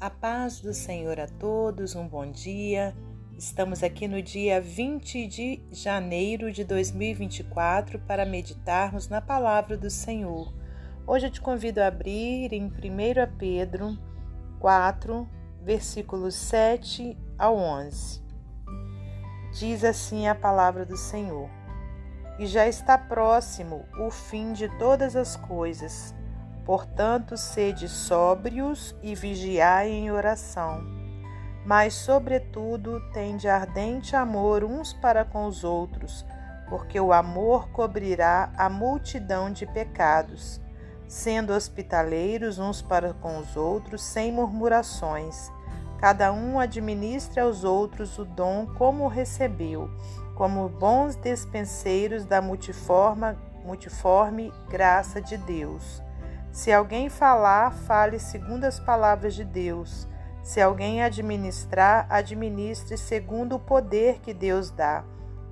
A paz do Senhor a todos, um bom dia. Estamos aqui no dia 20 de janeiro de 2024 para meditarmos na palavra do Senhor. Hoje eu te convido a abrir em 1 Pedro 4, versículos 7 ao 11. Diz assim a palavra do Senhor: E já está próximo o fim de todas as coisas Portanto, sede sóbrios e vigiai em oração. Mas, sobretudo, tende ardente amor uns para com os outros, porque o amor cobrirá a multidão de pecados, sendo hospitaleiros uns para com os outros, sem murmurações. Cada um administre aos outros o dom como recebeu, como bons despenseiros da multiforme, multiforme graça de Deus. Se alguém falar, fale segundo as palavras de Deus. Se alguém administrar, administre segundo o poder que Deus dá,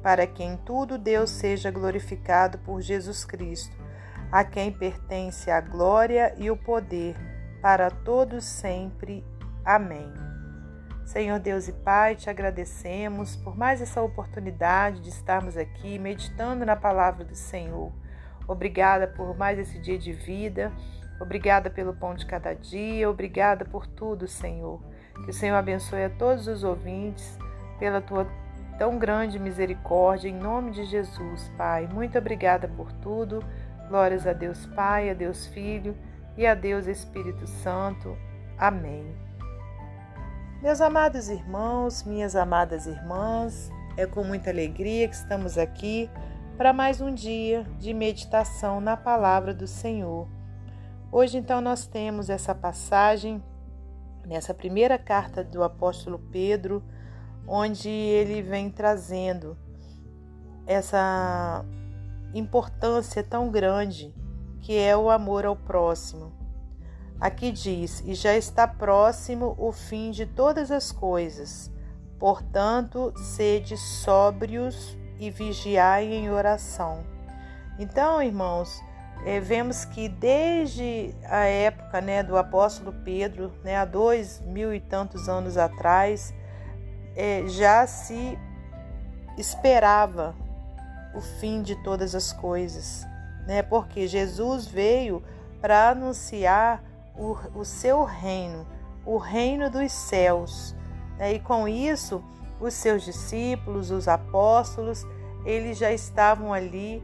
para que em tudo Deus seja glorificado por Jesus Cristo, a quem pertence a glória e o poder, para todos sempre. Amém. Senhor Deus e Pai, te agradecemos por mais essa oportunidade de estarmos aqui meditando na palavra do Senhor. Obrigada por mais esse dia de vida. Obrigada pelo pão de cada dia. Obrigada por tudo, Senhor. Que o Senhor abençoe a todos os ouvintes pela tua tão grande misericórdia. Em nome de Jesus, Pai. Muito obrigada por tudo. Glórias a Deus Pai, a Deus Filho e a Deus Espírito Santo. Amém. Meus amados irmãos, minhas amadas irmãs, é com muita alegria que estamos aqui para mais um dia de meditação na palavra do Senhor. Hoje, então, nós temos essa passagem nessa primeira carta do apóstolo Pedro, onde ele vem trazendo essa importância tão grande que é o amor ao próximo. Aqui diz: E já está próximo o fim de todas as coisas. Portanto, sede sóbrios e vigiai em oração. Então, irmãos, é, vemos que desde a época né, do apóstolo Pedro, né, há dois mil e tantos anos atrás, é, já se esperava o fim de todas as coisas, né, porque Jesus veio para anunciar o, o seu reino, o reino dos céus. Né, e com isso, os seus discípulos, os apóstolos, eles já estavam ali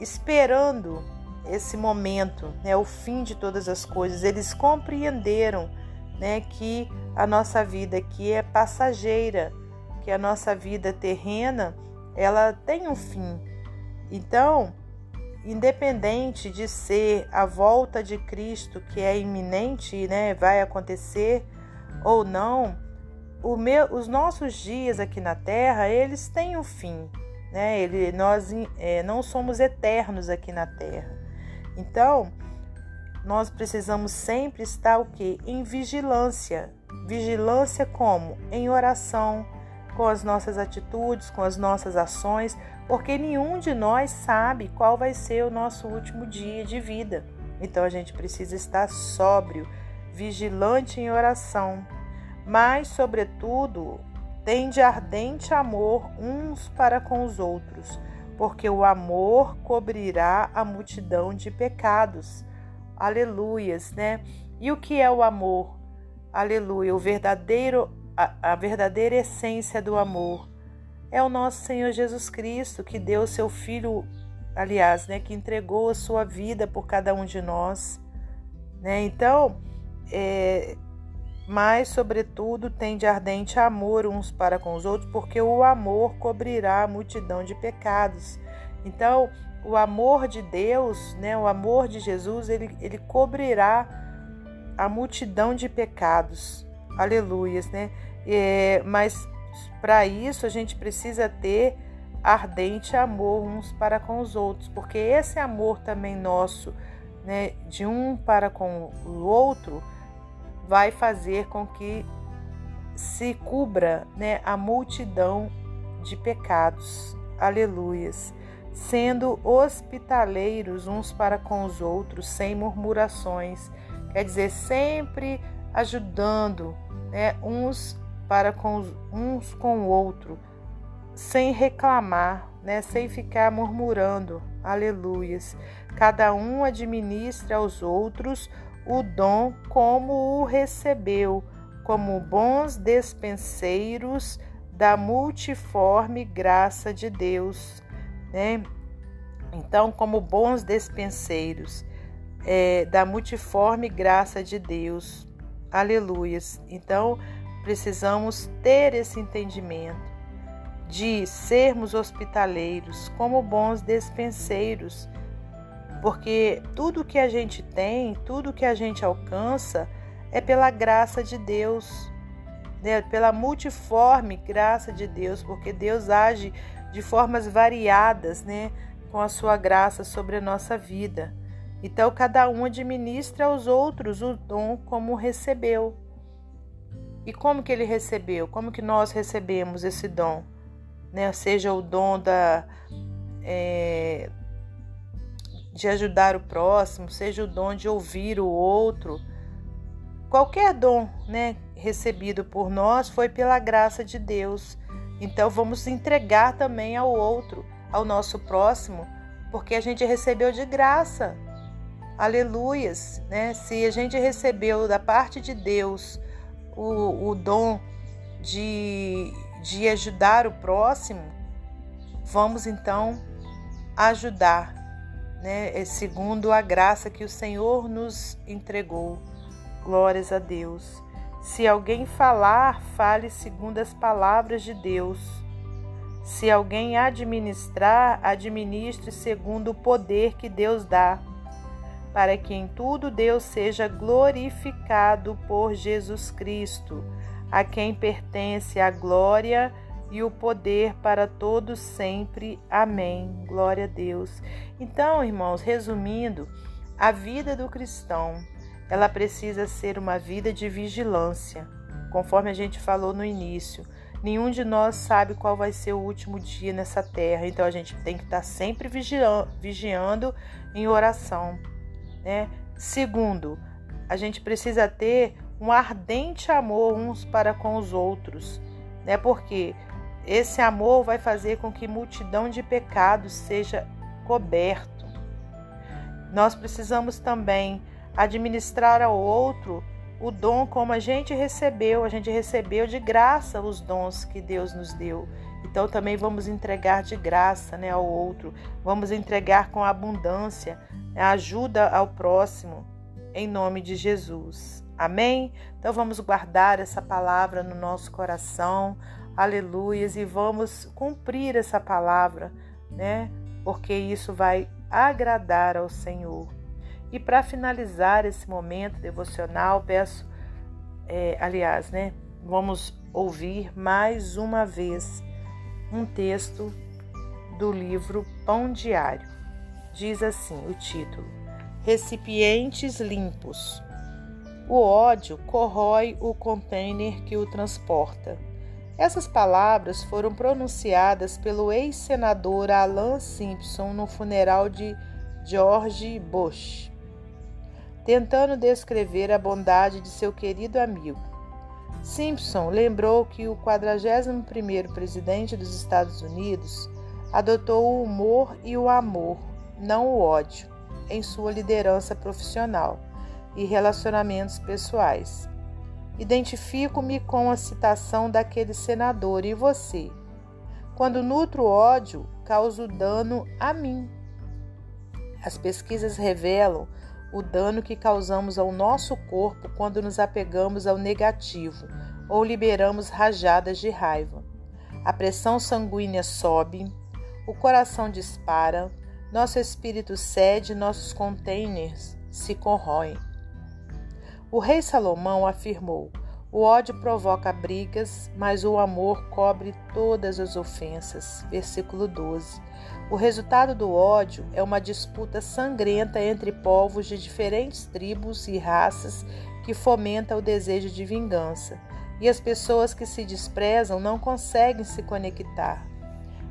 esperando esse momento, né, o fim de todas as coisas. Eles compreenderam né, que a nossa vida aqui é passageira, que a nossa vida terrena ela tem um fim. Então, independente de ser a volta de Cristo que é iminente, né, vai acontecer ou não, meu, os nossos dias aqui na Terra, eles têm um fim, né? Ele, nós é, não somos eternos aqui na Terra. Então, nós precisamos sempre estar o que? Em vigilância. Vigilância como? Em oração, com as nossas atitudes, com as nossas ações, porque nenhum de nós sabe qual vai ser o nosso último dia de vida. Então a gente precisa estar sóbrio, vigilante em oração mas, sobretudo, tende ardente amor uns para com os outros, porque o amor cobrirá a multidão de pecados. Aleluias, né? E o que é o amor? Aleluia, o verdadeiro a, a verdadeira essência do amor é o nosso Senhor Jesus Cristo, que deu seu filho, aliás, né, que entregou a sua vida por cada um de nós, né? Então, é, mas, sobretudo, tem de ardente amor uns para com os outros, porque o amor cobrirá a multidão de pecados. Então, o amor de Deus, né, o amor de Jesus, ele, ele cobrirá a multidão de pecados. Aleluias, né? É, mas para isso a gente precisa ter ardente amor uns para com os outros, porque esse amor também nosso, né, de um para com o outro, vai fazer com que se cubra né, a multidão de pecados. Aleluias. sendo hospitaleiros uns para com os outros, sem murmurações. Quer dizer, sempre ajudando né, uns para com os, uns com o outro, sem reclamar, né, sem ficar murmurando. Aleluias. Cada um administra aos outros o dom como o recebeu, como bons despenseiros da multiforme graça de Deus, né? Então, como bons despenseiros é, da multiforme graça de Deus, aleluias. Então, precisamos ter esse entendimento de sermos hospitaleiros, como bons despenseiros, porque tudo que a gente tem, tudo que a gente alcança é pela graça de Deus, né? pela multiforme graça de Deus, porque Deus age de formas variadas, né? com a sua graça sobre a nossa vida. Então, cada um administra aos outros o dom como recebeu. E como que ele recebeu? Como que nós recebemos esse dom? Né? Seja o dom da, é, de ajudar o próximo, seja o dom de ouvir o outro. Qualquer dom né, recebido por nós foi pela graça de Deus. Então vamos entregar também ao outro, ao nosso próximo, porque a gente recebeu de graça. Aleluias, né? Se a gente recebeu da parte de Deus o, o dom de, de ajudar o próximo, vamos então ajudar, né? É segundo a graça que o Senhor nos entregou. Glórias a Deus. Se alguém falar, fale segundo as palavras de Deus. Se alguém administrar, administre segundo o poder que Deus dá para que em tudo Deus seja glorificado por Jesus Cristo, a quem pertence a glória e o poder para todos sempre. Amém. Glória a Deus. Então, irmãos, resumindo, a vida do cristão, ela precisa ser uma vida de vigilância, conforme a gente falou no início. Nenhum de nós sabe qual vai ser o último dia nessa terra, então a gente tem que estar sempre vigiando em oração né? Segundo, a gente precisa ter um ardente amor uns para com os outros, né? Porque esse amor vai fazer com que multidão de pecados seja coberto. Nós precisamos também administrar ao outro o dom como a gente recebeu, a gente recebeu de graça os dons que Deus nos deu. Então também vamos entregar de graça né, ao outro, vamos entregar com abundância, a ajuda ao próximo, em nome de Jesus. Amém? Então vamos guardar essa palavra no nosso coração, aleluias, e vamos cumprir essa palavra, né? Porque isso vai agradar ao Senhor. E para finalizar esse momento devocional, peço, é, aliás, né? Vamos ouvir mais uma vez um texto do livro Pão Diário. Diz assim o título: Recipientes limpos. O ódio corrói o container que o transporta. Essas palavras foram pronunciadas pelo ex-senador Alan Simpson no funeral de George Bush, tentando descrever a bondade de seu querido amigo. Simpson lembrou que o 41º presidente dos Estados Unidos adotou o humor e o amor não o ódio, em sua liderança profissional e relacionamentos pessoais. Identifico-me com a citação daquele senador e você. Quando nutro ódio, causo dano a mim. As pesquisas revelam o dano que causamos ao nosso corpo quando nos apegamos ao negativo ou liberamos rajadas de raiva. A pressão sanguínea sobe, o coração dispara, nosso espírito cede, nossos containers se corroem. O rei Salomão afirmou: o ódio provoca brigas, mas o amor cobre todas as ofensas. Versículo 12. O resultado do ódio é uma disputa sangrenta entre povos de diferentes tribos e raças que fomenta o desejo de vingança, e as pessoas que se desprezam não conseguem se conectar.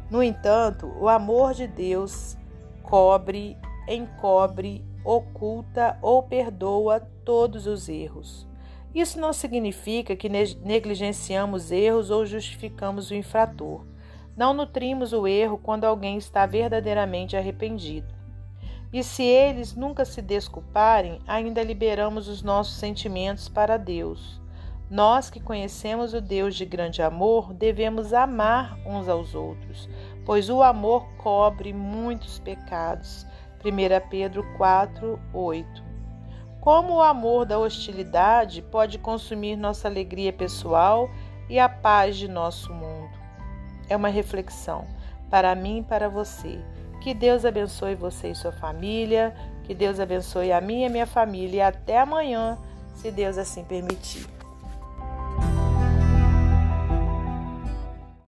No entanto, o amor de Deus cobre, encobre, oculta ou perdoa todos os erros. Isso não significa que negligenciamos erros ou justificamos o infrator. Não nutrimos o erro quando alguém está verdadeiramente arrependido. E se eles nunca se desculparem, ainda liberamos os nossos sentimentos para Deus. Nós que conhecemos o Deus de grande amor, devemos amar uns aos outros, pois o amor cobre muitos pecados. 1 Pedro 4, 8. Como o amor da hostilidade pode consumir nossa alegria pessoal e a paz de nosso mundo? É uma reflexão para mim e para você. Que Deus abençoe você e sua família. Que Deus abençoe a minha e a minha família. E até amanhã, se Deus assim permitir.